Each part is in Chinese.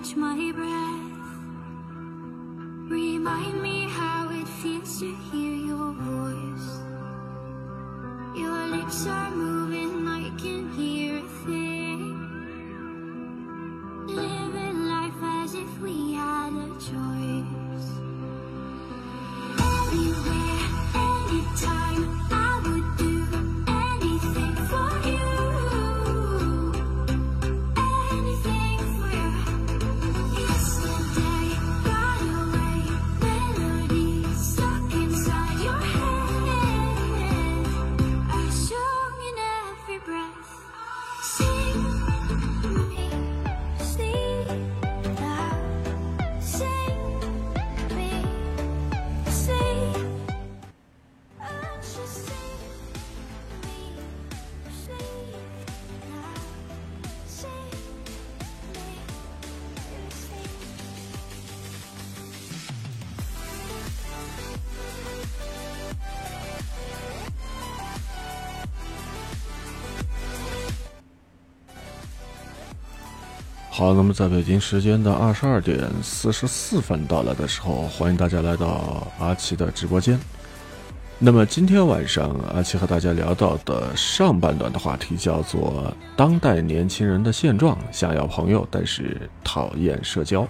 catch my breath. Remind me how it feels to hear your voice. Your lips are moving, 好，那么在北京时间的二十二点四十四分到来的时候，欢迎大家来到阿奇的直播间。那么今天晚上，阿奇和大家聊到的上半段的话题叫做“当代年轻人的现状：想要朋友，但是讨厌社交”。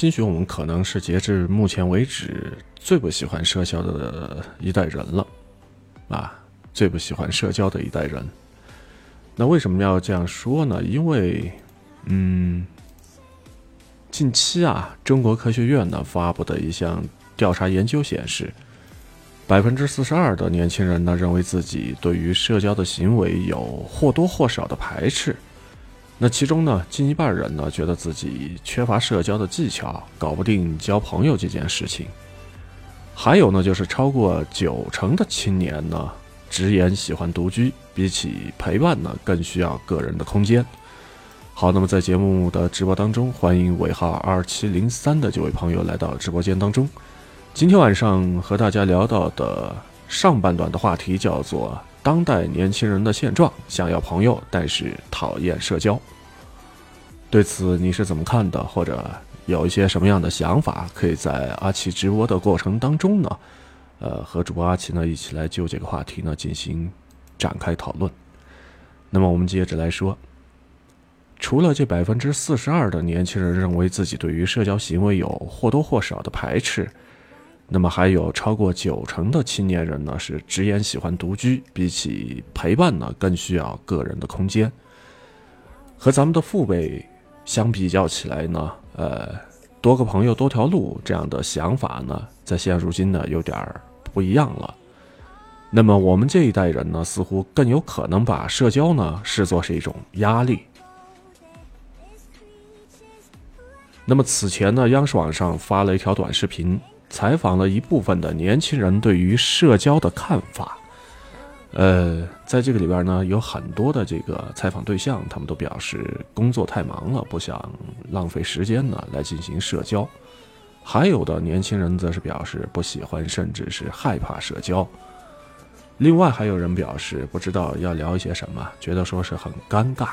兴许我们可能是截至目前为止最不喜欢社交的一代人了，啊，最不喜欢社交的一代人。那为什么要这样说呢？因为，嗯，近期啊，中国科学院呢发布的一项调查研究显示，百分之四十二的年轻人呢认为自己对于社交的行为有或多或少的排斥。那其中呢，近一半人呢觉得自己缺乏社交的技巧，搞不定交朋友这件事情。还有呢，就是超过九成的青年呢直言喜欢独居，比起陪伴呢更需要个人的空间。好，那么在节目的直播当中，欢迎尾号二七零三的这位朋友来到直播间当中。今天晚上和大家聊到的上半段的话题叫做“当代年轻人的现状：想要朋友，但是讨厌社交”。对此你是怎么看的？或者有一些什么样的想法？可以在阿奇直播的过程当中呢，呃，和主播阿奇呢一起来就这个话题呢进行展开讨论。那么我们接着来说，除了这百分之四十二的年轻人认为自己对于社交行为有或多或少的排斥，那么还有超过九成的青年人呢是直言喜欢独居，比起陪伴呢更需要个人的空间。和咱们的父辈相比较起来呢，呃，多个朋友多条路这样的想法呢，在现如今呢有点儿不一样了。那么我们这一代人呢，似乎更有可能把社交呢视作是一种压力。那么此前呢，央视网上发了一条短视频，采访了一部分的年轻人对于社交的看法。呃，在这个里边呢，有很多的这个采访对象，他们都表示工作太忙了，不想浪费时间呢来进行社交。还有的年轻人则是表示不喜欢，甚至是害怕社交。另外还有人表示不知道要聊一些什么，觉得说是很尴尬。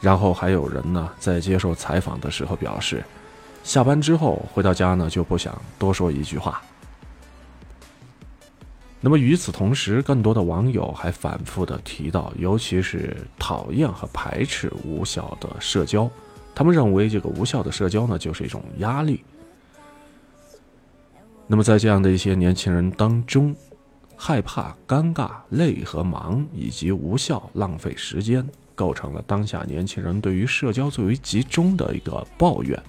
然后还有人呢，在接受采访的时候表示，下班之后回到家呢就不想多说一句话。那么与此同时，更多的网友还反复的提到，尤其是讨厌和排斥无效的社交，他们认为这个无效的社交呢就是一种压力。那么在这样的一些年轻人当中，害怕、尴尬、累和忙以及无效、浪费时间，构成了当下年轻人对于社交最为集中的一个抱怨。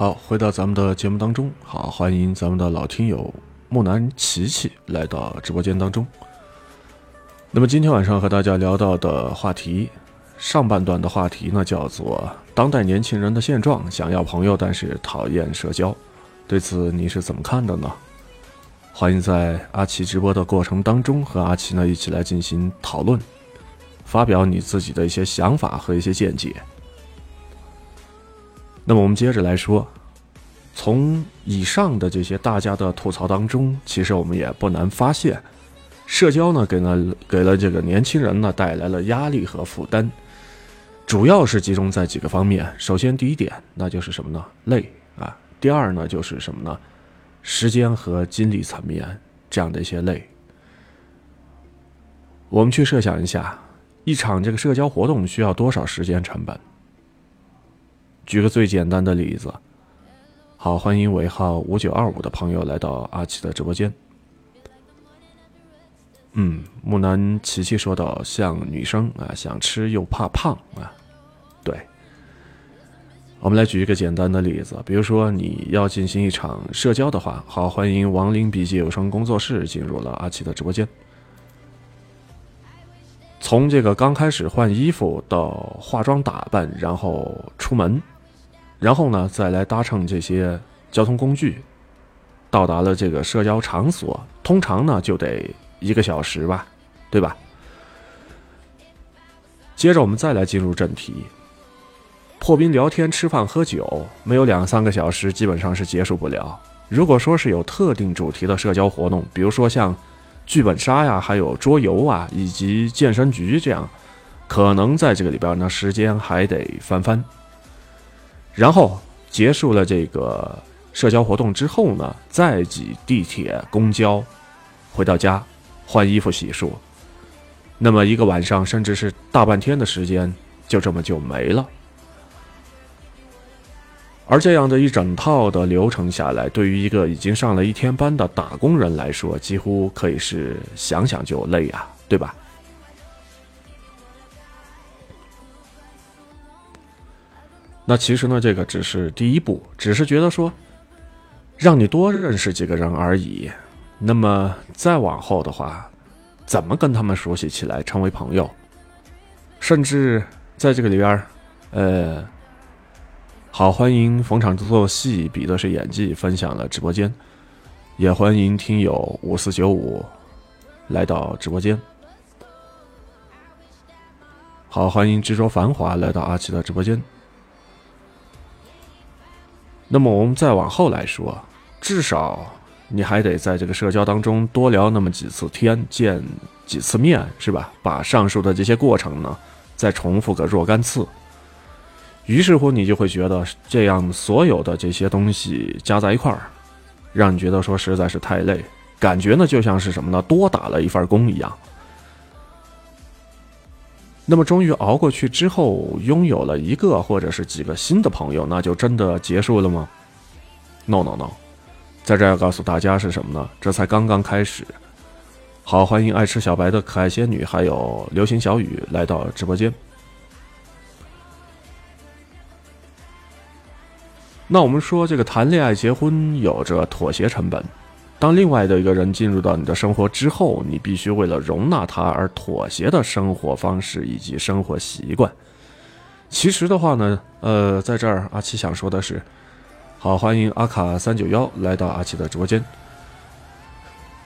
好，回到咱们的节目当中，好，欢迎咱们的老听友木南琪琪来到直播间当中。那么今天晚上和大家聊到的话题，上半段的话题呢，叫做当代年轻人的现状：想要朋友，但是讨厌社交。对此你是怎么看的呢？欢迎在阿奇直播的过程当中和阿奇呢一起来进行讨论，发表你自己的一些想法和一些见解。那么我们接着来说，从以上的这些大家的吐槽当中，其实我们也不难发现，社交呢给了给了这个年轻人呢带来了压力和负担，主要是集中在几个方面。首先第一点，那就是什么呢？累啊。第二呢，就是什么呢？时间和精力层面这样的一些累。我们去设想一下，一场这个社交活动需要多少时间成本？举个最简单的例子，好，欢迎尾号五九二五的朋友来到阿奇的直播间。嗯，木南琪琪说到，像女生啊，想吃又怕胖啊，对。我们来举一个简单的例子，比如说你要进行一场社交的话，好，欢迎亡灵笔记有声工作室进入了阿奇的直播间。从这个刚开始换衣服到化妆打扮，然后出门。然后呢，再来搭乘这些交通工具，到达了这个社交场所，通常呢就得一个小时吧，对吧？接着我们再来进入正题，破冰聊天、吃饭喝酒，没有两三个小时基本上是结束不了。如果说是有特定主题的社交活动，比如说像剧本杀呀，还有桌游啊，以及健身局这样，可能在这个里边呢，时间还得翻番。然后结束了这个社交活动之后呢，再挤地铁、公交回到家，换衣服、洗漱。那么一个晚上，甚至是大半天的时间，就这么就没了。而这样的一整套的流程下来，对于一个已经上了一天班的打工人来说，几乎可以是想想就累啊，对吧？那其实呢，这个只是第一步，只是觉得说，让你多认识几个人而已。那么再往后的话，怎么跟他们熟悉起来，成为朋友？甚至在这个里边呃，好，欢迎逢场作戏，比的是演技，分享了直播间，也欢迎听友五四九五来到直播间。好，欢迎执着繁华来到阿奇的直播间。那么我们再往后来说，至少你还得在这个社交当中多聊那么几次天，见几次面，是吧？把上述的这些过程呢，再重复个若干次。于是乎，你就会觉得这样所有的这些东西加在一块儿，让你觉得说实在是太累，感觉呢就像是什么呢？多打了一份工一样。那么，终于熬过去之后，拥有了一个或者是几个新的朋友，那就真的结束了吗？No No No，在这要告诉大家是什么呢？这才刚刚开始。好，欢迎爱吃小白的可爱仙女，还有流星小雨来到直播间。那我们说，这个谈恋爱、结婚有着妥协成本。当另外的一个人进入到你的生活之后，你必须为了容纳他而妥协的生活方式以及生活习惯。其实的话呢，呃，在这儿阿奇想说的是，好，欢迎阿卡三九幺来到阿奇的直播间。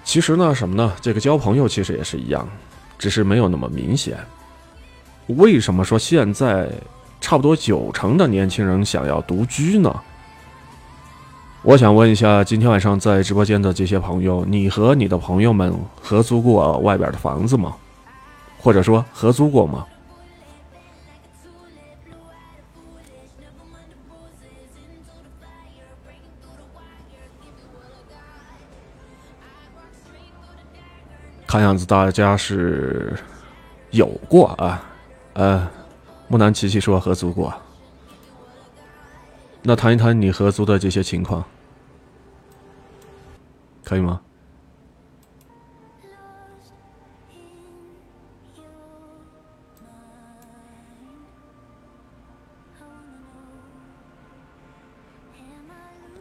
其实呢，什么呢？这个交朋友其实也是一样，只是没有那么明显。为什么说现在差不多九成的年轻人想要独居呢？我想问一下，今天晚上在直播间的这些朋友，你和你的朋友们合租过外边的房子吗？或者说合租过吗？看样子大家是有过啊。呃，木南琪琪说合租过。那谈一谈你合租的这些情况。可以吗？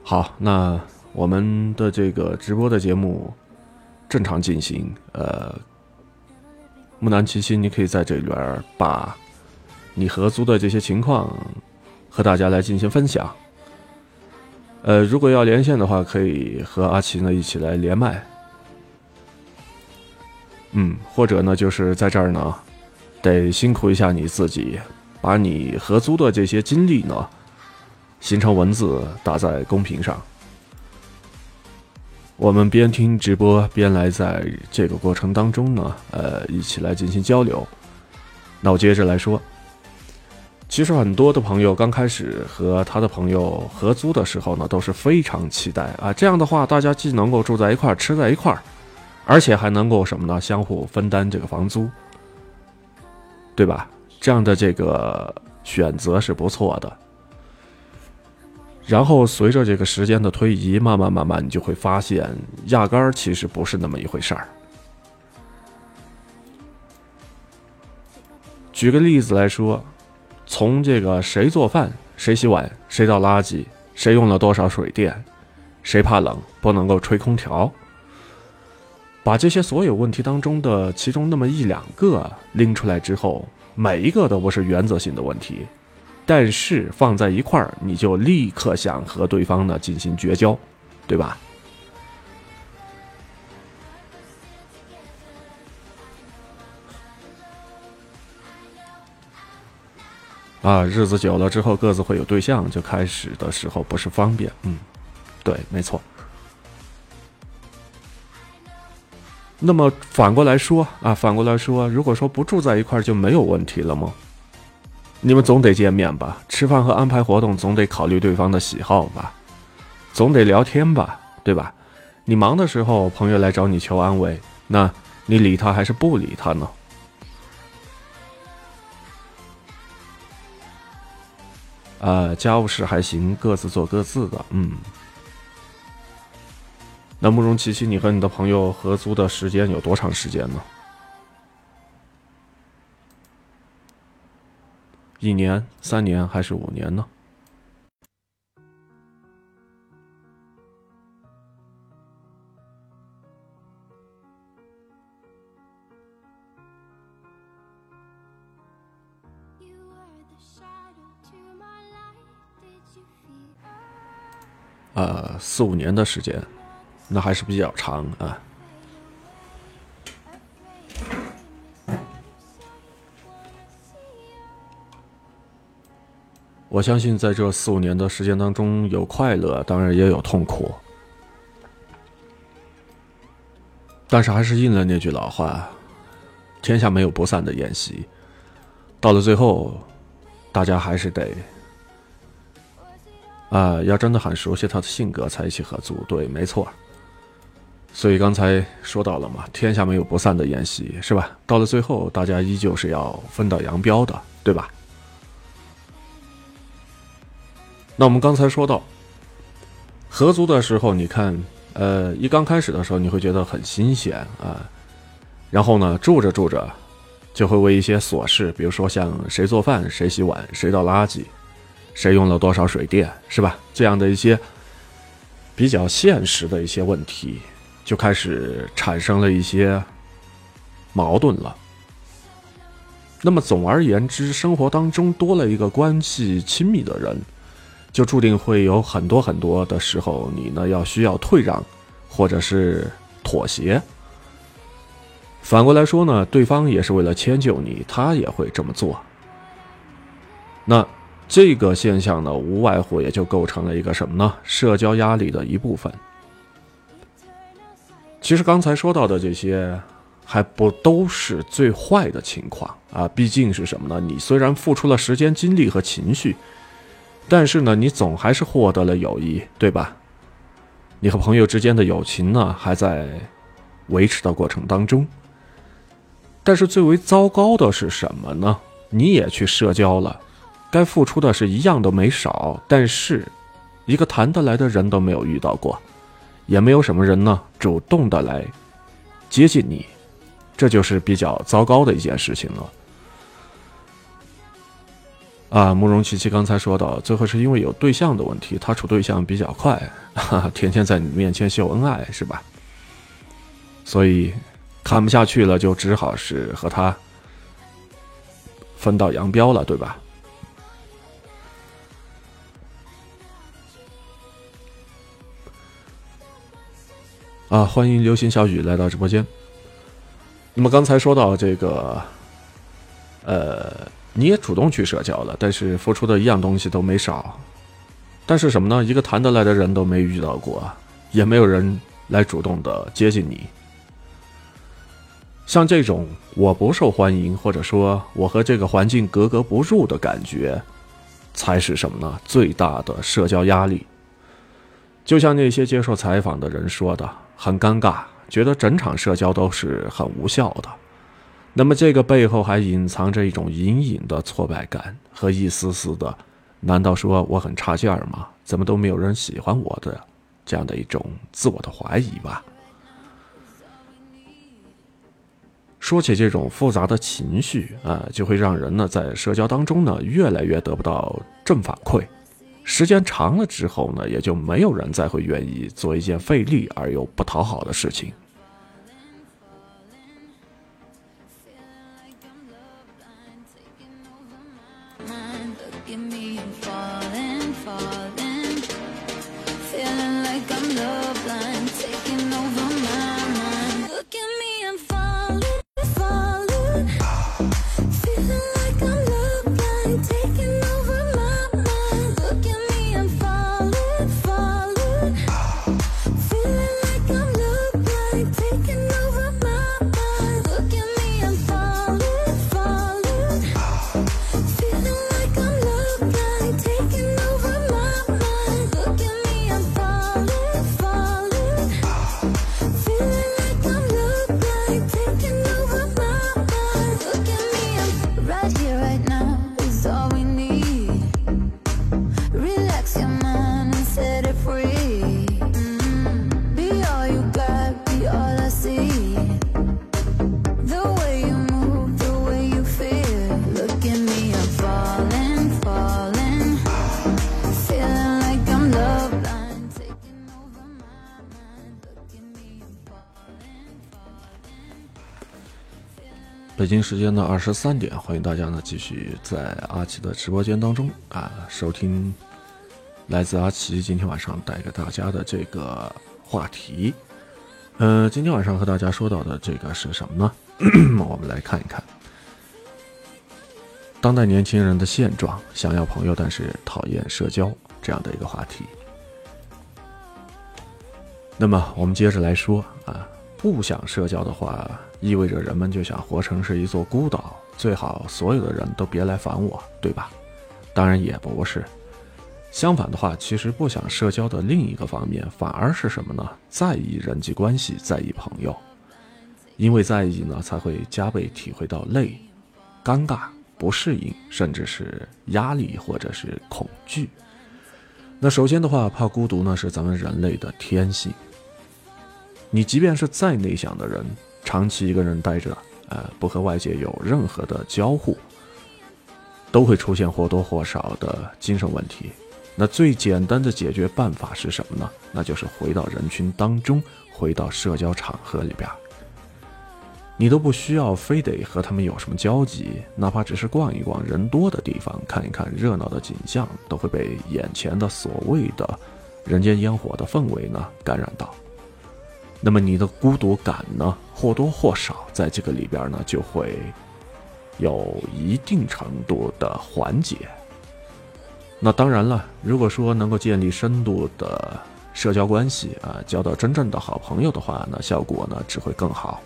好，那我们的这个直播的节目正常进行。呃，木南七七，你可以在这里边把你合租的这些情况和大家来进行分享。呃，如果要连线的话，可以和阿奇呢一起来连麦。嗯，或者呢，就是在这儿呢，得辛苦一下你自己，把你合租的这些经历呢，形成文字打在公屏上。我们边听直播边来，在这个过程当中呢，呃，一起来进行交流。那我接着来说。其实很多的朋友刚开始和他的朋友合租的时候呢，都是非常期待啊。这样的话，大家既能够住在一块儿，吃在一块儿，而且还能够什么呢？相互分担这个房租，对吧？这样的这个选择是不错的。然后随着这个时间的推移，慢慢慢慢，你就会发现，压根儿其实不是那么一回事儿。举个例子来说。从这个谁做饭、谁洗碗、谁倒垃圾、谁用了多少水电、谁怕冷不能够吹空调，把这些所有问题当中的其中那么一两个拎出来之后，每一个都不是原则性的问题，但是放在一块儿，你就立刻想和对方呢进行绝交，对吧？啊，日子久了之后，各自会有对象，就开始的时候不是方便。嗯，对，没错。那么反过来说啊，反过来说，如果说不住在一块，就没有问题了吗？你们总得见面吧？吃饭和安排活动总得考虑对方的喜好吧？总得聊天吧？对吧？你忙的时候，朋友来找你求安慰，那你理他还是不理他呢？呃，家务事还行，各自做各自的。嗯，那慕容琪琪，你和你的朋友合租的时间有多长时间呢？一年、三年还是五年呢？呃，四五年的时间，那还是比较长啊。我相信在这四五年的时间当中，有快乐，当然也有痛苦。但是还是应了那句老话：“天下没有不散的宴席。”到了最后，大家还是得。啊，要真的很熟悉他的性格才一起合租，对，没错。所以刚才说到了嘛，天下没有不散的宴席，是吧？到了最后，大家依旧是要分道扬镳的，对吧？那我们刚才说到合租的时候，你看，呃，一刚开始的时候，你会觉得很新鲜啊，然后呢，住着住着，就会为一些琐事，比如说像谁做饭、谁洗碗、谁倒垃圾。谁用了多少水电，是吧？这样的一些比较现实的一些问题，就开始产生了一些矛盾了。那么总而言之，生活当中多了一个关系亲密的人，就注定会有很多很多的时候，你呢要需要退让，或者是妥协。反过来说呢，对方也是为了迁就你，他也会这么做。那。这个现象呢，无外乎也就构成了一个什么呢？社交压力的一部分。其实刚才说到的这些，还不都是最坏的情况啊！毕竟是什么呢？你虽然付出了时间、精力和情绪，但是呢，你总还是获得了友谊，对吧？你和朋友之间的友情呢，还在维持的过程当中。但是最为糟糕的是什么呢？你也去社交了。该付出的是一样都没少，但是，一个谈得来的人都没有遇到过，也没有什么人呢主动的来接近你，这就是比较糟糕的一件事情了。啊，慕容琪琪刚才说到，最后是因为有对象的问题，他处对象比较快，哈哈，天天在你面前秀恩爱，是吧？所以看不下去了，就只好是和他分道扬镳了，对吧？啊，欢迎流星小雨来到直播间。那么刚才说到这个，呃，你也主动去社交了，但是付出的一样东西都没少。但是什么呢？一个谈得来的人都没遇到过，也没有人来主动的接近你。像这种我不受欢迎，或者说我和这个环境格格不入的感觉，才是什么呢？最大的社交压力。就像那些接受采访的人说的，很尴尬，觉得整场社交都是很无效的。那么这个背后还隐藏着一种隐隐的挫败感和一丝丝的，难道说我很差劲儿吗？怎么都没有人喜欢我的这样的一种自我的怀疑吧？说起这种复杂的情绪啊，就会让人呢在社交当中呢越来越得不到正反馈，时间长了之后呢，也就没有人再会愿意做一件费力而又不讨好的事情。京时间的二十三点，欢迎大家呢继续在阿奇的直播间当中啊收听来自阿奇今天晚上带给大家的这个话题。呃，今天晚上和大家说到的这个是什么呢？我们来看一看当代年轻人的现状：想要朋友，但是讨厌社交这样的一个话题。那么我们接着来说啊。不想社交的话，意味着人们就想活成是一座孤岛，最好所有的人都别来烦我，对吧？当然也不是。相反的话，其实不想社交的另一个方面，反而是什么呢？在意人际关系，在意朋友。因为在意呢，才会加倍体会到累、尴尬、不适应，甚至是压力或者是恐惧。那首先的话，怕孤独呢，是咱们人类的天性。你即便是再内向的人，长期一个人待着，呃，不和外界有任何的交互，都会出现或多或少的精神问题。那最简单的解决办法是什么呢？那就是回到人群当中，回到社交场合里边。你都不需要非得和他们有什么交集，哪怕只是逛一逛人多的地方，看一看热闹的景象，都会被眼前的所谓的人间烟火的氛围呢感染到。那么你的孤独感呢，或多或少在这个里边呢，就会有一定程度的缓解。那当然了，如果说能够建立深度的社交关系啊，交到真正的好朋友的话，那效果呢只会更好。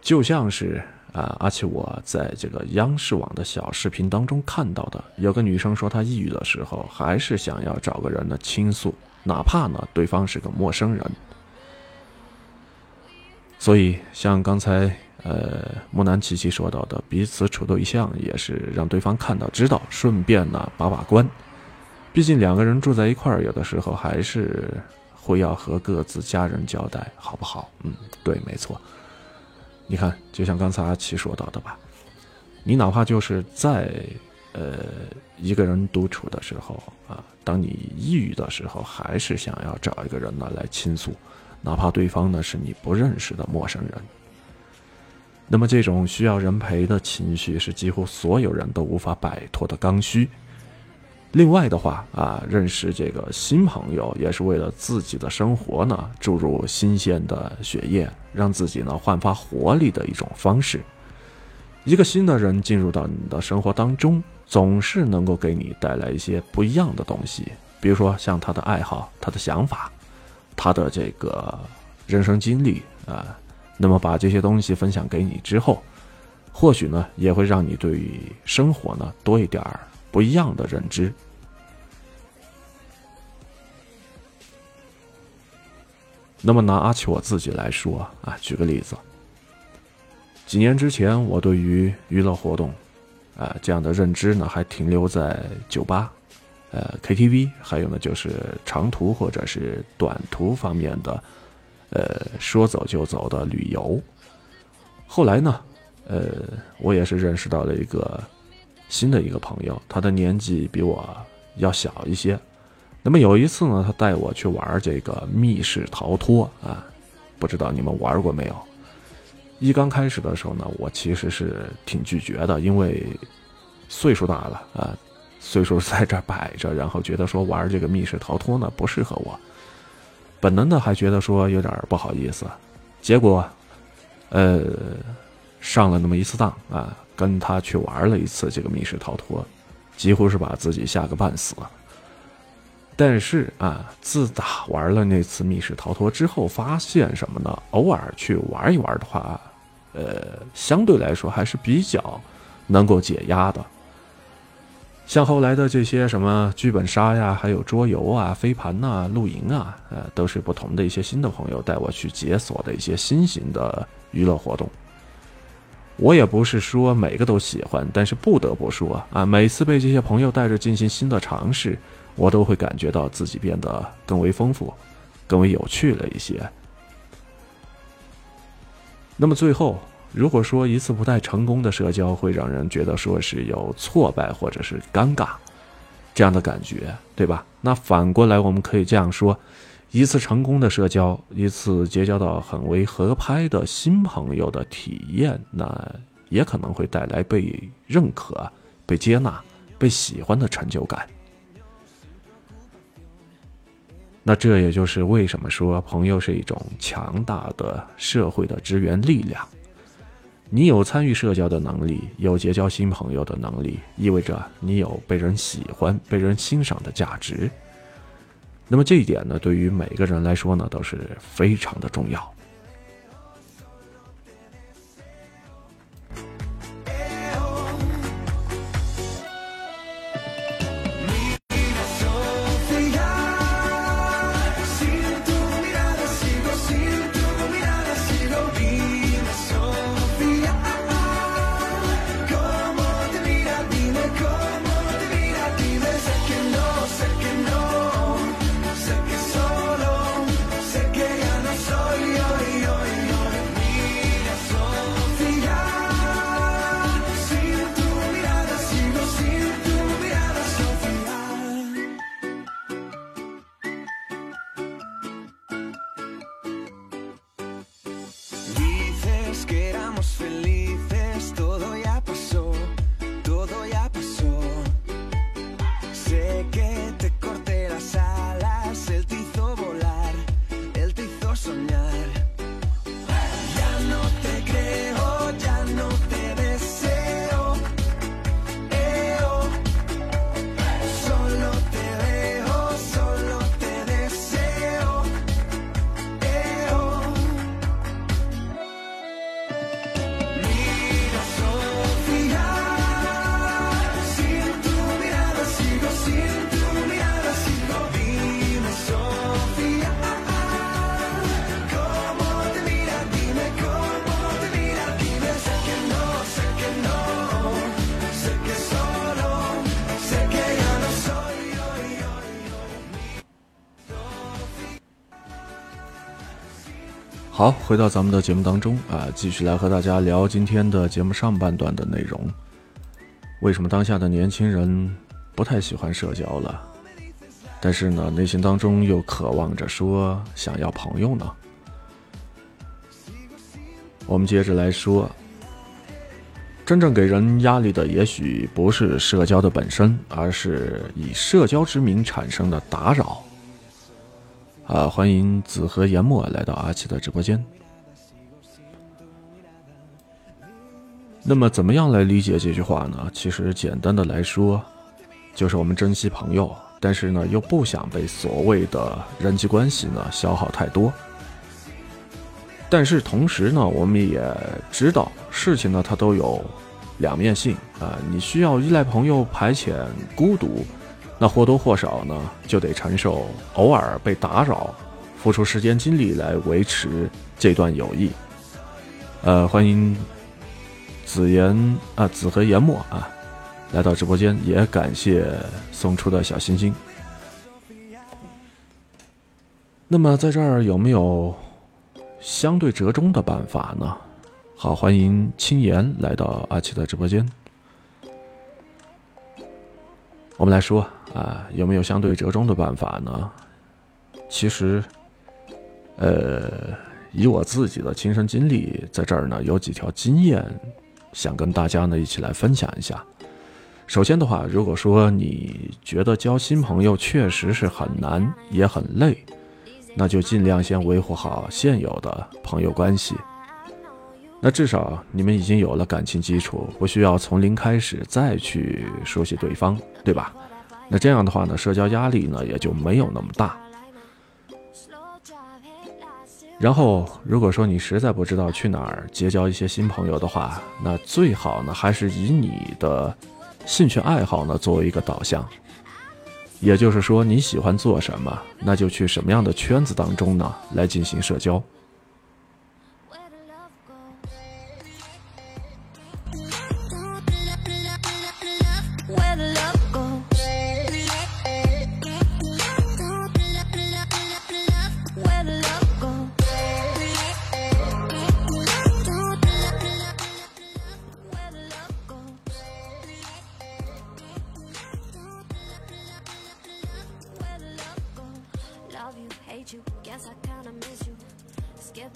就像是啊，而且我在这个央视网的小视频当中看到的，有个女生说她抑郁的时候，还是想要找个人呢倾诉，哪怕呢对方是个陌生人。所以，像刚才呃木南琪琪说到的，彼此处对象也是让对方看到、知道，顺便呢把把关。毕竟两个人住在一块儿，有的时候还是会要和各自家人交代，好不好？嗯，对，没错。你看，就像刚才阿奇说到的吧，你哪怕就是在呃，一个人独处的时候啊，当你抑郁的时候，还是想要找一个人呢来倾诉，哪怕对方呢是你不认识的陌生人。那么这种需要人陪的情绪，是几乎所有人都无法摆脱的刚需。另外的话啊，认识这个新朋友，也是为了自己的生活呢注入新鲜的血液，让自己呢焕发活力的一种方式。一个新的人进入到你的生活当中。总是能够给你带来一些不一样的东西，比如说像他的爱好、他的想法、他的这个人生经历啊。那么把这些东西分享给你之后，或许呢也会让你对于生活呢多一点儿不一样的认知。那么拿阿奇我自己来说啊，举个例子，几年之前我对于娱乐活动。啊，这样的认知呢，还停留在酒吧、呃 KTV，还有呢就是长途或者是短途方面的，呃说走就走的旅游。后来呢，呃，我也是认识到了一个新的一个朋友，他的年纪比我要小一些。那么有一次呢，他带我去玩这个密室逃脱啊，不知道你们玩过没有？一刚开始的时候呢，我其实是挺拒绝的，因为岁数大了啊，岁数在这摆着，然后觉得说玩这个密室逃脱呢不适合我，本能的还觉得说有点不好意思。结果，呃，上了那么一次当啊，跟他去玩了一次这个密室逃脱，几乎是把自己吓个半死。但是啊，自打玩了那次密室逃脱之后，发现什么呢？偶尔去玩一玩的话，呃，相对来说还是比较能够解压的。像后来的这些什么剧本杀呀，还有桌游啊、飞盘呐、露营啊，呃，都是不同的一些新的朋友带我去解锁的一些新型的娱乐活动。我也不是说每个都喜欢，但是不得不说啊，每次被这些朋友带着进行新的尝试。我都会感觉到自己变得更为丰富、更为有趣了一些。那么最后，如果说一次不太成功的社交会让人觉得说是有挫败或者是尴尬这样的感觉，对吧？那反过来，我们可以这样说：一次成功的社交，一次结交到很为合拍的新朋友的体验，那也可能会带来被认可、被接纳、被喜欢的成就感。那这也就是为什么说朋友是一种强大的社会的支援力量。你有参与社交的能力，有结交新朋友的能力，意味着你有被人喜欢、被人欣赏的价值。那么这一点呢，对于每个人来说呢，都是非常的重要。cross. 好，回到咱们的节目当中啊，继续来和大家聊今天的节目上半段的内容。为什么当下的年轻人不太喜欢社交了？但是呢，内心当中又渴望着说想要朋友呢？我们接着来说，真正给人压力的，也许不是社交的本身，而是以社交之名产生的打扰。啊，欢迎子和研墨来到阿奇的直播间。那么，怎么样来理解这句话呢？其实，简单的来说，就是我们珍惜朋友，但是呢，又不想被所谓的人际关系呢消耗太多。但是同时呢，我们也知道事情呢，它都有两面性啊。你需要依赖朋友排遣孤独，那或多或少呢，就得承受偶尔被打扰，付出时间精力来维持这段友谊。呃，欢迎。子言啊，子和言墨啊，来到直播间，也感谢送出的小心心。那么在这儿有没有相对折中的办法呢？好，欢迎青言来到阿奇的直播间。我们来说啊，有没有相对折中的办法呢？其实，呃，以我自己的亲身经历，在这儿呢，有几条经验。想跟大家呢一起来分享一下。首先的话，如果说你觉得交新朋友确实是很难也很累，那就尽量先维护好现有的朋友关系。那至少你们已经有了感情基础，不需要从零开始再去熟悉对方，对吧？那这样的话呢，社交压力呢也就没有那么大。然后，如果说你实在不知道去哪儿结交一些新朋友的话，那最好呢还是以你的兴趣爱好呢作为一个导向。也就是说，你喜欢做什么，那就去什么样的圈子当中呢来进行社交。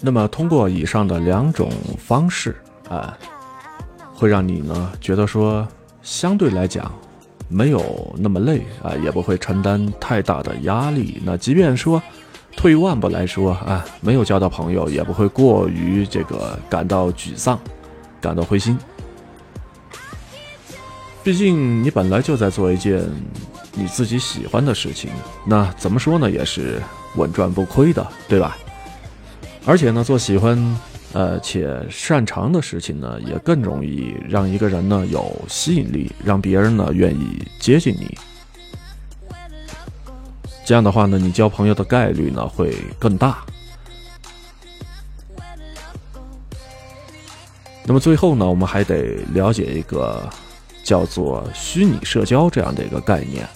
那么，通过以上的两种方式啊，会让你呢觉得说，相对来讲没有那么累啊，也不会承担太大的压力。那即便说退一万步来说啊，没有交到朋友，也不会过于这个感到沮丧、感到灰心。毕竟你本来就在做一件你自己喜欢的事情，那怎么说呢，也是稳赚不亏的，对吧？而且呢，做喜欢，呃且擅长的事情呢，也更容易让一个人呢有吸引力，让别人呢愿意接近你。这样的话呢，你交朋友的概率呢会更大。那么最后呢，我们还得了解一个叫做虚拟社交这样的一个概念。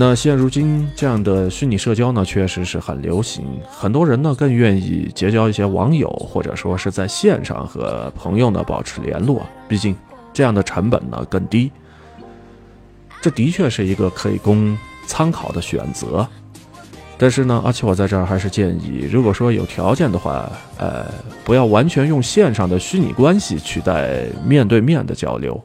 那现如今这样的虚拟社交呢，确实是很流行。很多人呢更愿意结交一些网友，或者说是在线上和朋友呢保持联络。毕竟这样的成本呢更低。这的确是一个可以供参考的选择。但是呢，而且我在这儿还是建议，如果说有条件的话，呃，不要完全用线上的虚拟关系取代面对面的交流。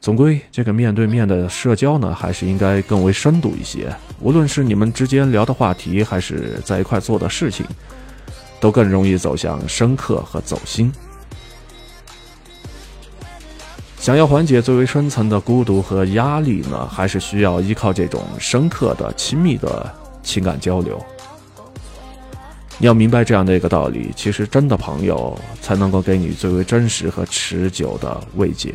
总归，这个面对面的社交呢，还是应该更为深度一些。无论是你们之间聊的话题，还是在一块做的事情，都更容易走向深刻和走心。想要缓解最为深层的孤独和压力呢，还是需要依靠这种深刻的、亲密的情感交流。你要明白这样的一个道理：，其实真的朋友才能够给你最为真实和持久的慰藉。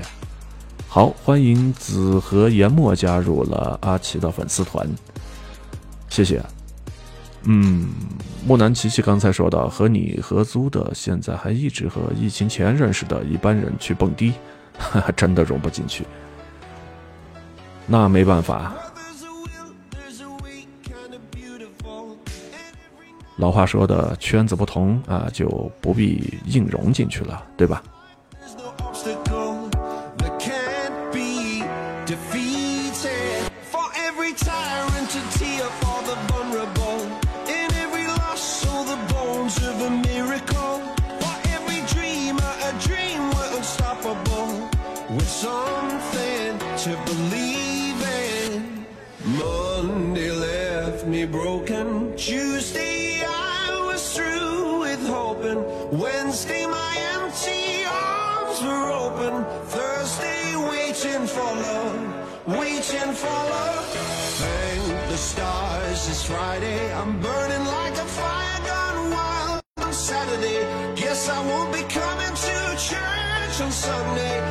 好，欢迎子和研墨加入了阿奇的粉丝团，谢谢。嗯，木南琪琪刚才说到和你合租的，现在还一直和疫情前认识的一般人去蹦迪，哈哈，真的融不进去。那没办法，老话说的圈子不同啊，就不必硬融进去了，对吧？someday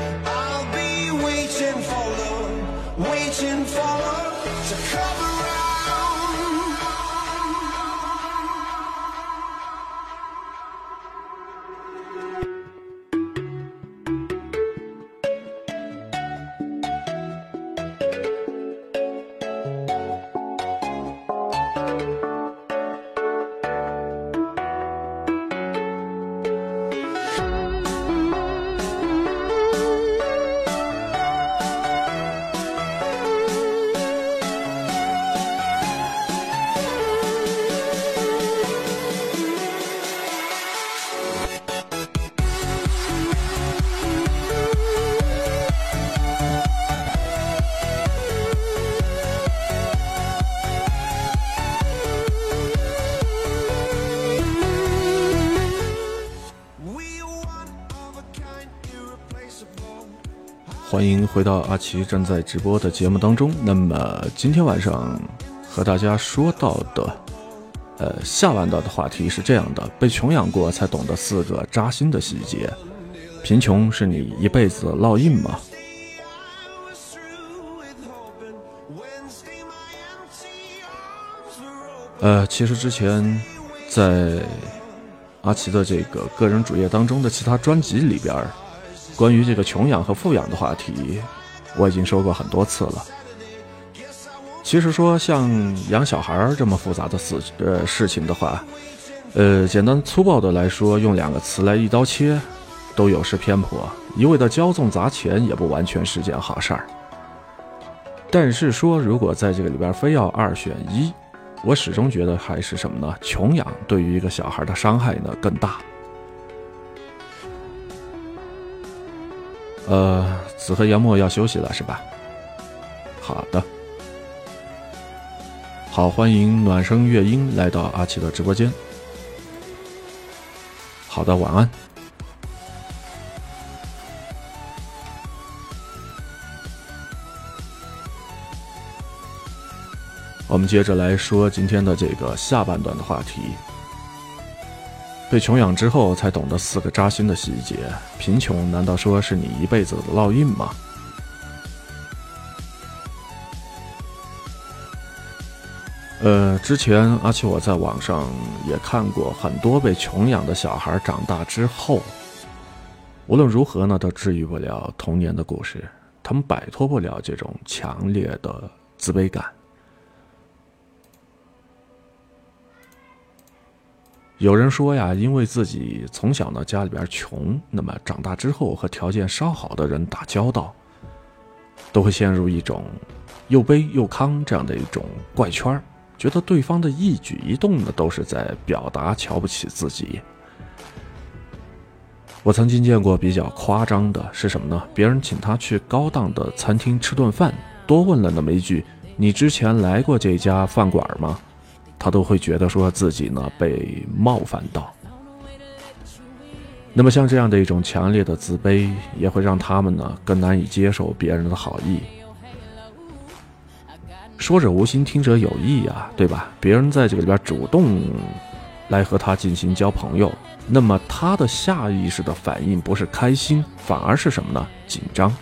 欢迎回到阿奇正在直播的节目当中。那么今天晚上和大家说到的，呃，下半段的话题是这样的：被穷养过才懂得四个扎心的细节。贫穷是你一辈子的烙印吗？呃，其实之前在阿奇的这个个人主页当中的其他专辑里边，关于这个穷养和富养的话题，我已经说过很多次了。其实说像养小孩这么复杂的事呃事情的话，呃，简单粗暴的来说，用两个词来一刀切，都有失偏颇。一味的骄纵砸钱，也不完全是件好事儿。但是说，如果在这个里边非要二选一，我始终觉得还是什么呢？穷养对于一个小孩的伤害呢更大。呃，子和杨墨要休息了是吧？好的，好，欢迎暖声乐音来到阿奇的直播间。好的，晚安。我们接着来说今天的这个下半段的话题。被穷养之后，才懂得四个扎心的细节。贫穷难道说是你一辈子的烙印吗？呃，之前阿奇我在网上也看过很多被穷养的小孩长大之后，无论如何呢，都治愈不了童年的故事，他们摆脱不了这种强烈的自卑感。有人说呀，因为自己从小呢家里边穷，那么长大之后和条件稍好的人打交道，都会陷入一种又卑又亢这样的一种怪圈儿，觉得对方的一举一动呢都是在表达瞧不起自己。我曾经见过比较夸张的是什么呢？别人请他去高档的餐厅吃顿饭，多问了那么一句：“你之前来过这家饭馆吗？”他都会觉得说自己呢被冒犯到。那么像这样的一种强烈的自卑，也会让他们呢更难以接受别人的好意。说者无心，听者有意啊，对吧？别人在这个里边主动来和他进行交朋友，那么他的下意识的反应不是开心，反而是什么呢？紧张。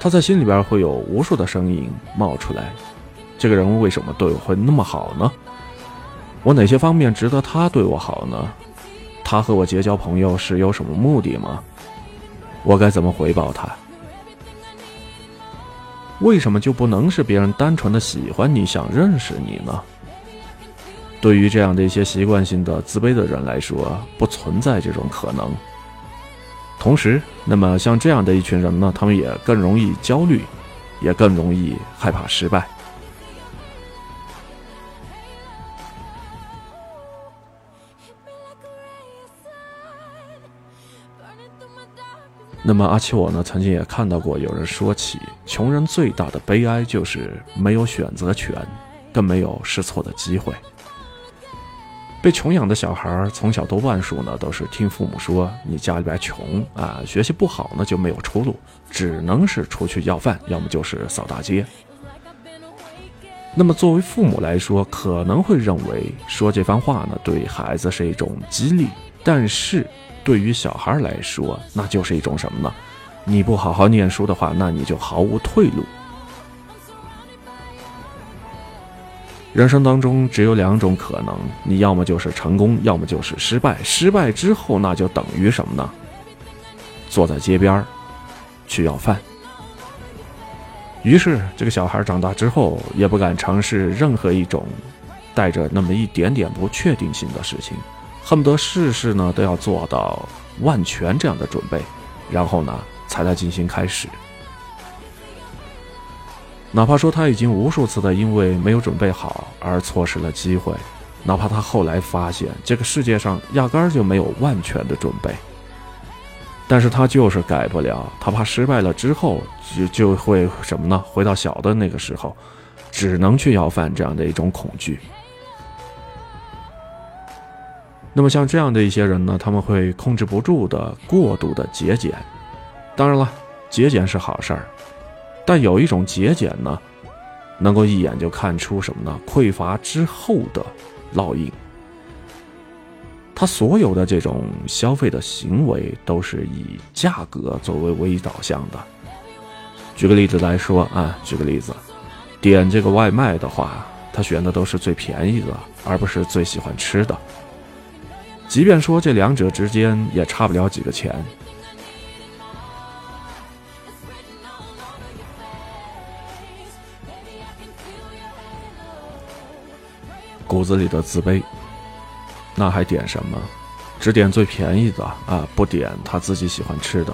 他在心里边会有无数的声音冒出来。这个人为什么对我会那么好呢？我哪些方面值得他对我好呢？他和我结交朋友是有什么目的吗？我该怎么回报他？为什么就不能是别人单纯的喜欢你想认识你呢？对于这样的一些习惯性的自卑的人来说，不存在这种可能。同时，那么像这样的一群人呢，他们也更容易焦虑。也更容易害怕失败。那么阿奇我呢，曾经也看到过有人说起，穷人最大的悲哀就是没有选择权，更没有试错的机会。被穷养的小孩从小多半数呢，都是听父母说你家里边穷啊，学习不好呢就没有出路，只能是出去要饭，要么就是扫大街。那么作为父母来说，可能会认为说这番话呢，对孩子是一种激励，但是。对于小孩来说，那就是一种什么呢？你不好好念书的话，那你就毫无退路。人生当中只有两种可能，你要么就是成功，要么就是失败。失败之后，那就等于什么呢？坐在街边去要饭。于是，这个小孩长大之后，也不敢尝试任何一种带着那么一点点不确定性的事情。恨不得事事呢都要做到万全这样的准备，然后呢才来进行开始。哪怕说他已经无数次的因为没有准备好而错失了机会，哪怕他后来发现这个世界上压根儿就没有万全的准备，但是他就是改不了，他怕失败了之后就就会什么呢？回到小的那个时候，只能去要饭这样的一种恐惧。那么像这样的一些人呢，他们会控制不住的过度的节俭。当然了，节俭是好事儿，但有一种节俭呢，能够一眼就看出什么呢？匮乏之后的烙印。他所有的这种消费的行为都是以价格作为唯一导向的。举个例子来说啊，举个例子，点这个外卖的话，他选的都是最便宜的，而不是最喜欢吃的。即便说这两者之间也差不了几个钱，骨子里的自卑，那还点什么？只点最便宜的啊，不点他自己喜欢吃的。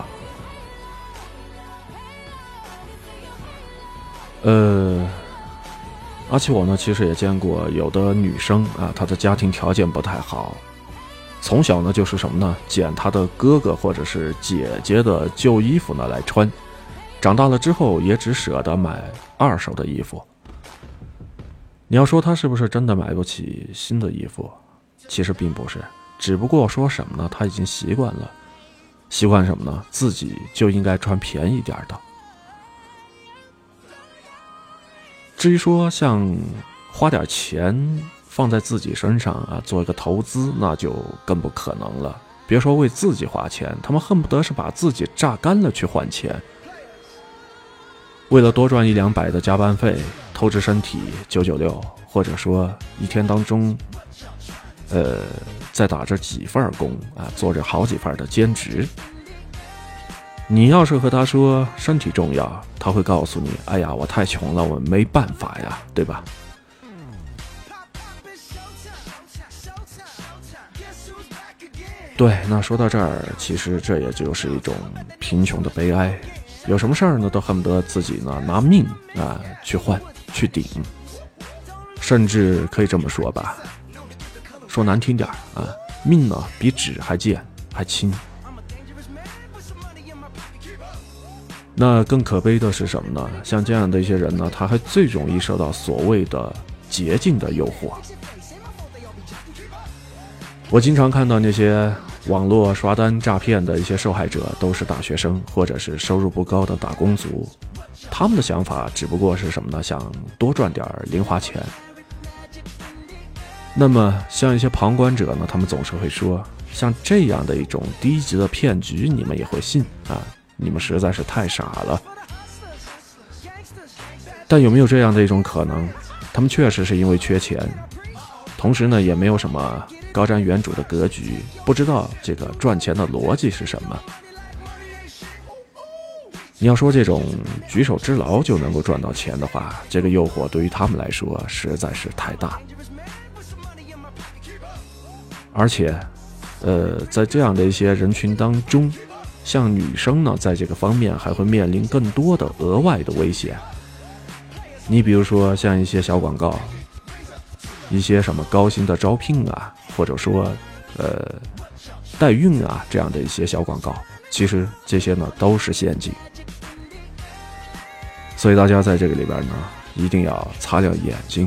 呃，而且我呢，其实也见过有的女生啊，她的家庭条件不太好。从小呢，就是什么呢？捡他的哥哥或者是姐姐的旧衣服呢来穿，长大了之后也只舍得买二手的衣服。你要说他是不是真的买不起新的衣服？其实并不是，只不过说什么呢？他已经习惯了，习惯什么呢？自己就应该穿便宜点的。至于说像花点钱。放在自己身上啊，做一个投资，那就更不可能了。别说为自己花钱，他们恨不得是把自己榨干了去换钱。为了多赚一两百的加班费，透支身体九九六，或者说一天当中，呃，在打着几份工啊，做着好几份的兼职。你要是和他说身体重要，他会告诉你：“哎呀，我太穷了，我没办法呀，对吧？”对，那说到这儿，其实这也就是一种贫穷的悲哀。有什么事儿呢，都恨不得自己呢拿命啊去换去顶，甚至可以这么说吧，说难听点儿啊，命呢比纸还贱还轻。那更可悲的是什么呢？像这样的一些人呢，他还最容易受到所谓的捷径的诱惑。我经常看到那些。网络刷单诈骗的一些受害者都是大学生或者是收入不高的打工族，他们的想法只不过是什么呢？想多赚点零花钱。那么像一些旁观者呢，他们总是会说，像这样的一种低级的骗局，你们也会信啊？你们实在是太傻了。但有没有这样的一种可能？他们确实是因为缺钱，同时呢，也没有什么。高瞻远瞩的格局，不知道这个赚钱的逻辑是什么。你要说这种举手之劳就能够赚到钱的话，这个诱惑对于他们来说实在是太大。而且，呃，在这样的一些人群当中，像女生呢，在这个方面还会面临更多的额外的危险，你比如说像一些小广告，一些什么高薪的招聘啊，或者说呃代孕啊这样的一些小广告，其实这些呢都是陷阱。所以大家在这个里边呢，一定要擦亮眼睛。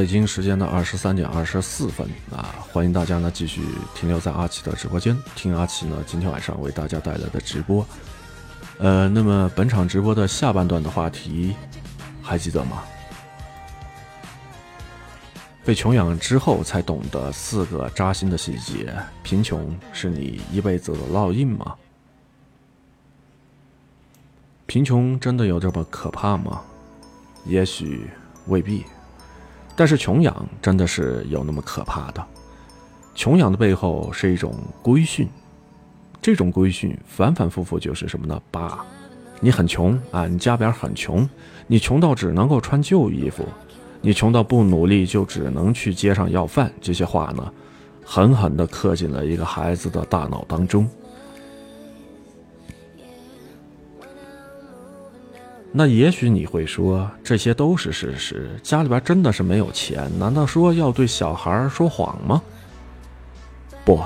北京时间的二十三点二十四分啊，欢迎大家呢继续停留在阿奇的直播间，听阿奇呢今天晚上为大家带来的直播。呃，那么本场直播的下半段的话题还记得吗？被穷养之后才懂得四个扎心的细节，贫穷是你一辈子的烙印吗？贫穷真的有这么可怕吗？也许未必。但是穷养真的是有那么可怕的？穷养的背后是一种规训，这种规训反反复复就是什么呢？爸，你很穷啊，你家边很穷，你穷到只能够穿旧衣服，你穷到不努力就只能去街上要饭。这些话呢，狠狠地刻进了一个孩子的大脑当中。那也许你会说，这些都是事实。家里边真的是没有钱，难道说要对小孩说谎吗？不，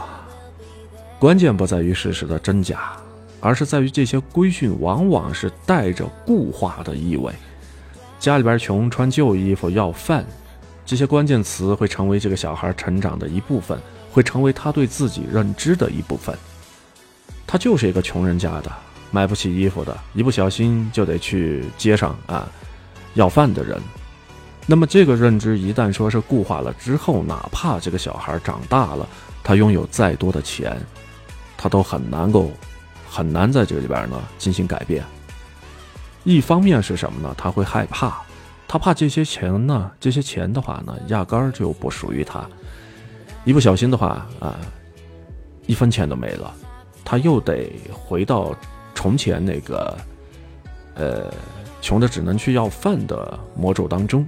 关键不在于事实的真假，而是在于这些规训往往是带着固化的意味。家里边穷，穿旧衣服，要饭，这些关键词会成为这个小孩成长的一部分，会成为他对自己认知的一部分。他就是一个穷人家的。买不起衣服的，一不小心就得去街上啊要饭的人。那么这个认知一旦说是固化了之后，哪怕这个小孩长大了，他拥有再多的钱，他都很难够很难在这里边呢进行改变。一方面是什么呢？他会害怕，他怕这些钱呢，这些钱的话呢，压根儿就不属于他。一不小心的话啊，一分钱都没了，他又得回到。从前那个，呃，穷的只能去要饭的魔咒当中，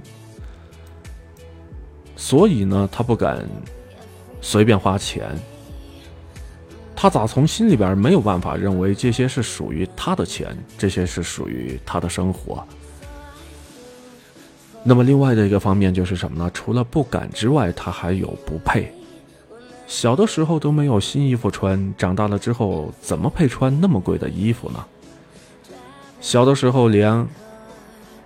所以呢，他不敢随便花钱。他咋从心里边没有办法认为这些是属于他的钱，这些是属于他的生活？那么，另外的一个方面就是什么呢？除了不敢之外，他还有不配。小的时候都没有新衣服穿，长大了之后怎么配穿那么贵的衣服呢？小的时候连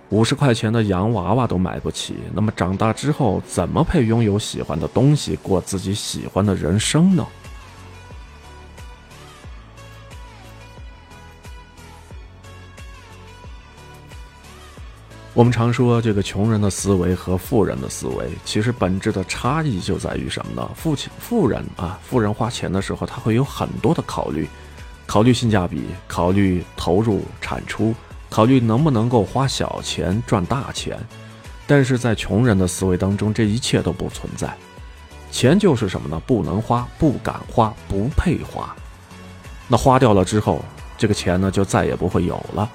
五十块钱的洋娃娃都买不起，那么长大之后怎么配拥有喜欢的东西，过自己喜欢的人生呢？我们常说这个穷人的思维和富人的思维，其实本质的差异就在于什么呢？富富人啊，富人花钱的时候，他会有很多的考虑，考虑性价比，考虑投入产出，考虑能不能够花小钱赚大钱。但是在穷人的思维当中，这一切都不存在，钱就是什么呢？不能花，不敢花，不配花。那花掉了之后，这个钱呢，就再也不会有了。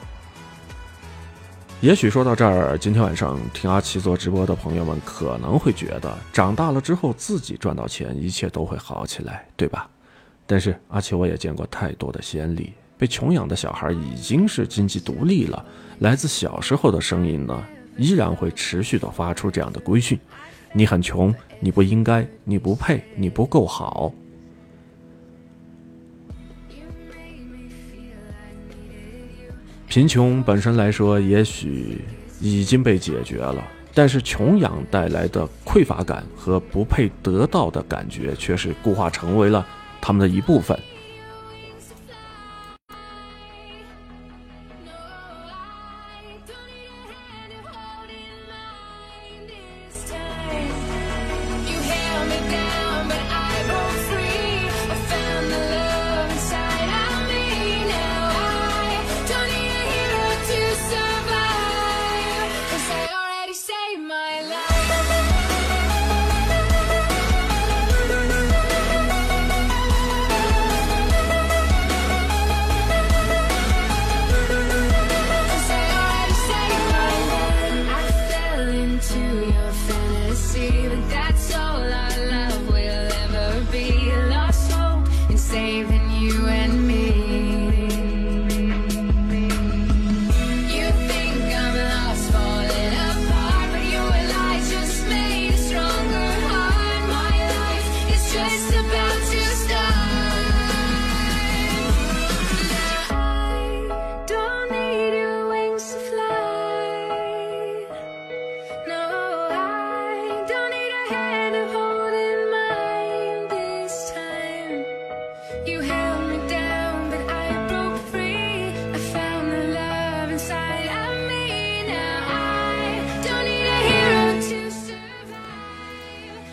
也许说到这儿，今天晚上听阿奇做直播的朋友们可能会觉得，长大了之后自己赚到钱，一切都会好起来，对吧？但是阿奇我也见过太多的先例，被穷养的小孩已经是经济独立了，来自小时候的声音呢，依然会持续的发出这样的规训：你很穷，你不应该，你不配，你不够好。贫穷本身来说，也许已经被解决了，但是穷养带来的匮乏感和不配得到的感觉，却是固化成为了他们的一部分。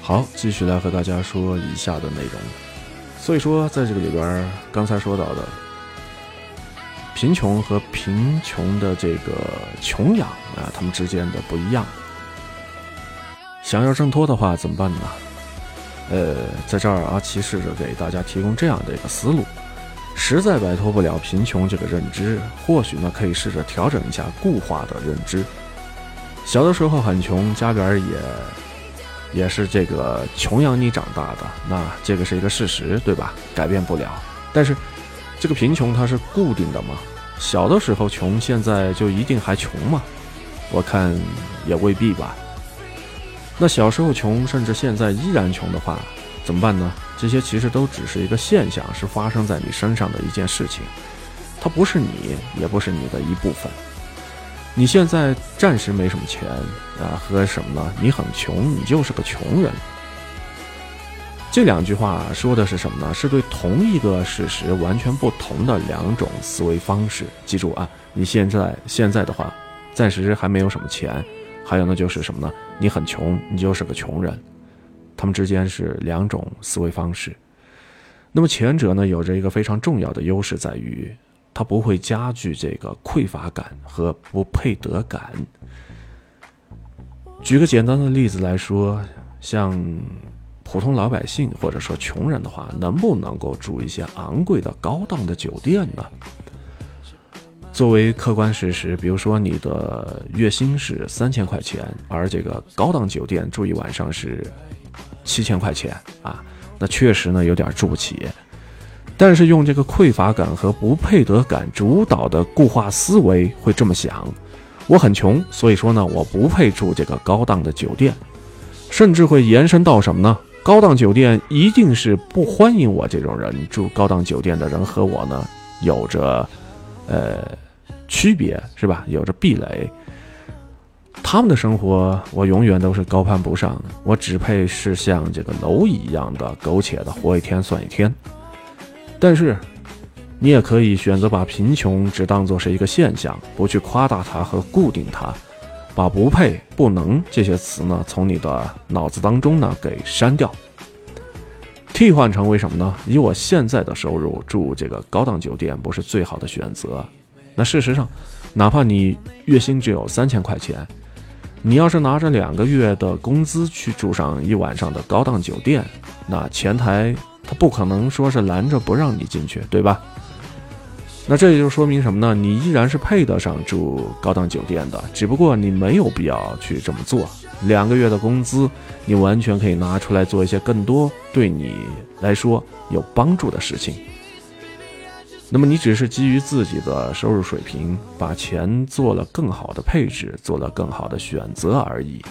好，继续来和大家说以下的内容。所以说，在这个里边，刚才说到的贫穷和贫穷的这个穷养啊，他们之间的不一样。想要挣脱的话，怎么办呢？呃，在这儿阿奇试着给大家提供这样的一个思路：实在摆脱不了贫穷这个认知，或许呢可以试着调整一下固化的认知。小的时候很穷，家里边也也是这个穷养你长大的，那这个是一个事实，对吧？改变不了。但是这个贫穷它是固定的吗？小的时候穷，现在就一定还穷吗？我看也未必吧。那小时候穷，甚至现在依然穷的话，怎么办呢？这些其实都只是一个现象，是发生在你身上的一件事情，它不是你，也不是你的一部分。你现在暂时没什么钱啊，和什么呢？你很穷，你就是个穷人。这两句话说的是什么呢？是对同一个事实完全不同的两种思维方式。记住啊，你现在现在的话，暂时还没有什么钱，还有呢就是什么呢？你很穷，你就是个穷人。他们之间是两种思维方式。那么前者呢，有着一个非常重要的优势，在于它不会加剧这个匮乏感和不配得感。举个简单的例子来说，像普通老百姓或者说穷人的话，能不能够住一些昂贵的高档的酒店呢？作为客观事实，比如说你的月薪是三千块钱，而这个高档酒店住一晚上是七千块钱啊，那确实呢有点住不起。但是用这个匮乏感和不配得感主导的固化思维会这么想：我很穷，所以说呢我不配住这个高档的酒店，甚至会延伸到什么呢？高档酒店一定是不欢迎我这种人住高档酒店的人和我呢有着呃区别是吧？有着壁垒。他们的生活我永远都是高攀不上，我只配是像这个蝼蚁一样的苟且的活一天算一天。但是，你也可以选择把贫穷只当作是一个现象，不去夸大它和固定它，把不配、不能这些词呢从你的脑子当中呢给删掉，替换成为什么呢？以我现在的收入住这个高档酒店不是最好的选择。那事实上，哪怕你月薪只有三千块钱，你要是拿着两个月的工资去住上一晚上的高档酒店，那前台他不可能说是拦着不让你进去，对吧？那这也就说明什么呢？你依然是配得上住高档酒店的，只不过你没有必要去这么做。两个月的工资，你完全可以拿出来做一些更多对你来说有帮助的事情。那么你只是基于自己的收入水平，把钱做了更好的配置，做了更好的选择而已。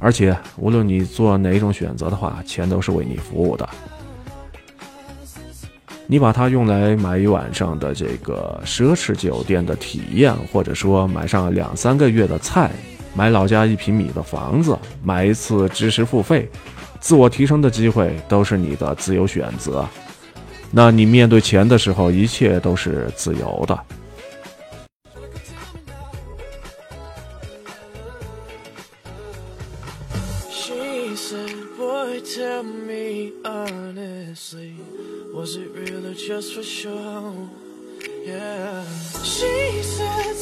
而且无论你做哪种选择的话，钱都是为你服务的。你把它用来买一晚上的这个奢侈酒店的体验，或者说买上两三个月的菜，买老家一平米的房子，买一次知识付费，自我提升的机会都是你的自由选择。那你面对钱的时候，一切都是自由的。Tell me honestly, was it real or just for show? Yeah. She said,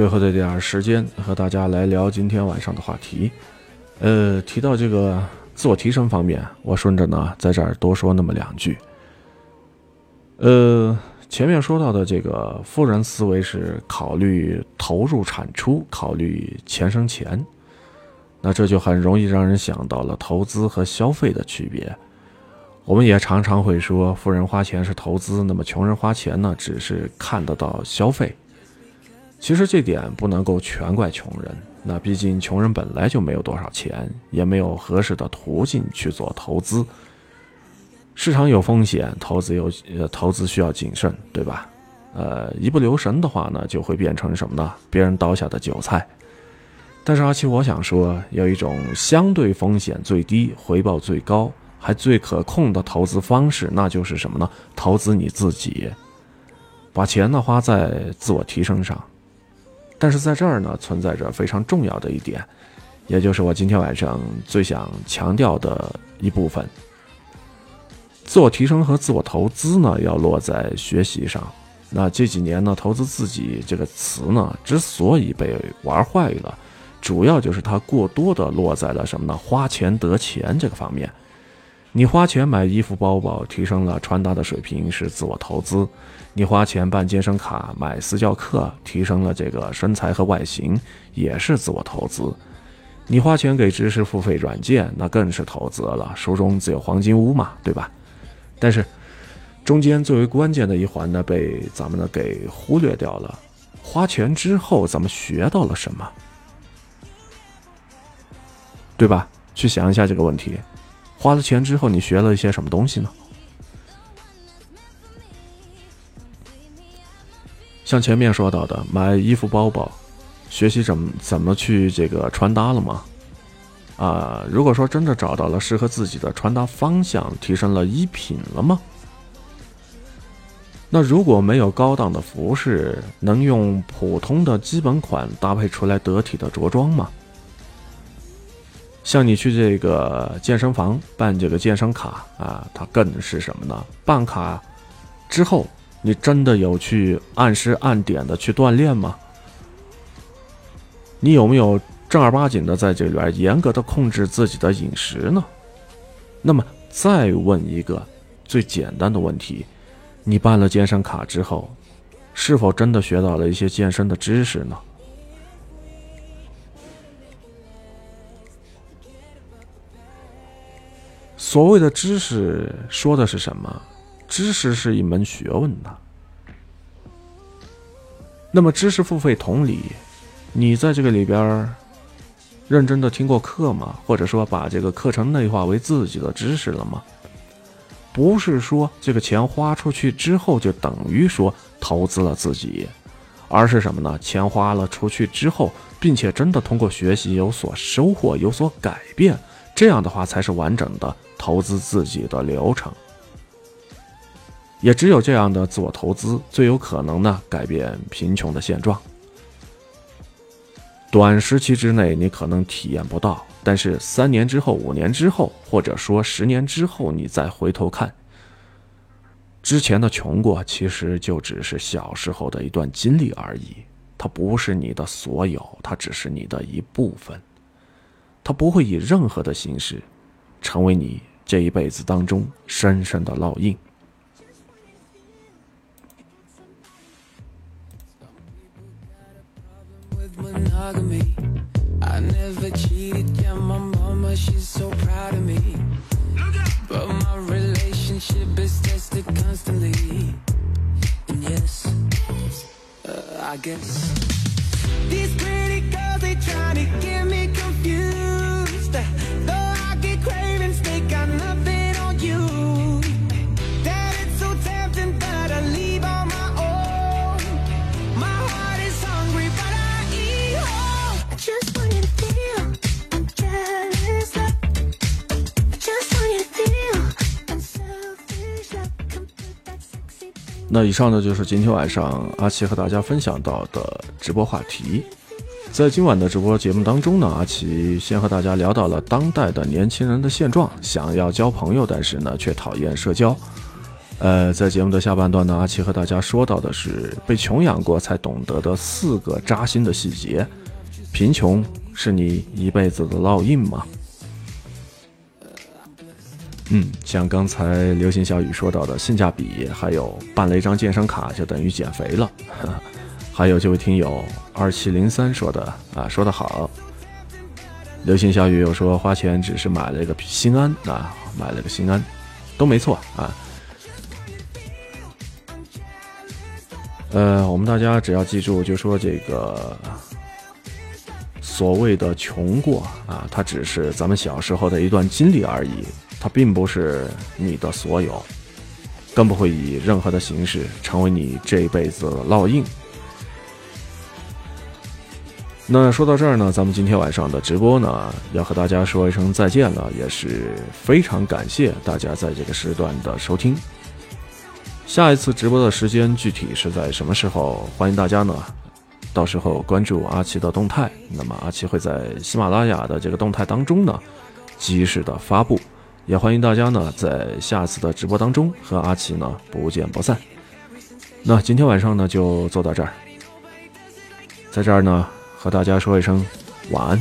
最后的点时间，和大家来聊今天晚上的话题。呃，提到这个自我提升方面，我顺着呢在这儿多说那么两句。呃，前面说到的这个富人思维是考虑投入产出，考虑钱生钱，那这就很容易让人想到了投资和消费的区别。我们也常常会说，富人花钱是投资，那么穷人花钱呢，只是看得到消费。其实这点不能够全怪穷人，那毕竟穷人本来就没有多少钱，也没有合适的途径去做投资。市场有风险，投资有呃投资需要谨慎，对吧？呃，一不留神的话呢，就会变成什么呢？别人刀下的韭菜。但是阿七，我想说，有一种相对风险最低、回报最高、还最可控的投资方式，那就是什么呢？投资你自己，把钱呢花在自我提升上。但是在这儿呢，存在着非常重要的一点，也就是我今天晚上最想强调的一部分。自我提升和自我投资呢，要落在学习上。那这几年呢，投资自己这个词呢，之所以被玩坏了，主要就是它过多的落在了什么呢？花钱得钱这个方面。你花钱买衣服包包，提升了穿搭的水平是自我投资；你花钱办健身卡、买私教课，提升了这个身材和外形，也是自我投资。你花钱给知识付费软件，那更是投资了。书中自有黄金屋嘛，对吧？但是中间最为关键的一环呢，被咱们呢给忽略掉了。花钱之后，咱们学到了什么？对吧？去想一下这个问题。花了钱之后，你学了一些什么东西呢？像前面说到的，买衣服、包包，学习怎么怎么去这个穿搭了吗？啊，如果说真的找到了适合自己的穿搭方向，提升了衣品了吗？那如果没有高档的服饰，能用普通的基本款搭配出来得体的着装吗？像你去这个健身房办这个健身卡啊，它更是什么呢？办卡之后，你真的有去按时按点的去锻炼吗？你有没有正儿八经的在这里边严格的控制自己的饮食呢？那么再问一个最简单的问题：你办了健身卡之后，是否真的学到了一些健身的知识呢？所谓的知识说的是什么？知识是一门学问呐。那么知识付费同理，你在这个里边认真的听过课吗？或者说把这个课程内化为自己的知识了吗？不是说这个钱花出去之后就等于说投资了自己，而是什么呢？钱花了出去之后，并且真的通过学习有所收获、有所改变，这样的话才是完整的投资自己的流程。也只有这样的自我投资，最有可能呢改变贫穷的现状。短时期之内你可能体验不到，但是三年之后、五年之后，或者说十年之后，你再回头看，之前的穷过，其实就只是小时候的一段经历而已。它不是你的所有，它只是你的一部分。它不会以任何的形式，成为你这一辈子当中，深深的烙印。那以上呢就是今天晚上阿奇和大家分享到的直播话题。在今晚的直播节目当中呢，阿奇先和大家聊到了当代的年轻人的现状，想要交朋友，但是呢却讨厌社交。呃，在节目的下半段呢，阿奇和大家说到的是被穷养过才懂得的四个扎心的细节。贫穷是你一辈子的烙印吗？嗯，像刚才流行小雨说到的性价比，还有办了一张健身卡就等于减肥了，还有这位听友二七零三说的啊，说得好。流行小雨又说花钱只是买了一个心安啊，买了个心安，都没错啊。呃，我们大家只要记住，就说这个所谓的穷过啊，它只是咱们小时候的一段经历而已，它并不是你的所有，更不会以任何的形式成为你这一辈子烙印。那说到这儿呢，咱们今天晚上的直播呢，要和大家说一声再见了，也是非常感谢大家在这个时段的收听。下一次直播的时间具体是在什么时候？欢迎大家呢，到时候关注阿奇的动态。那么阿奇会在喜马拉雅的这个动态当中呢，及时的发布。也欢迎大家呢，在下次的直播当中和阿奇呢不见不散。那今天晚上呢就做到这儿，在这儿呢和大家说一声晚安。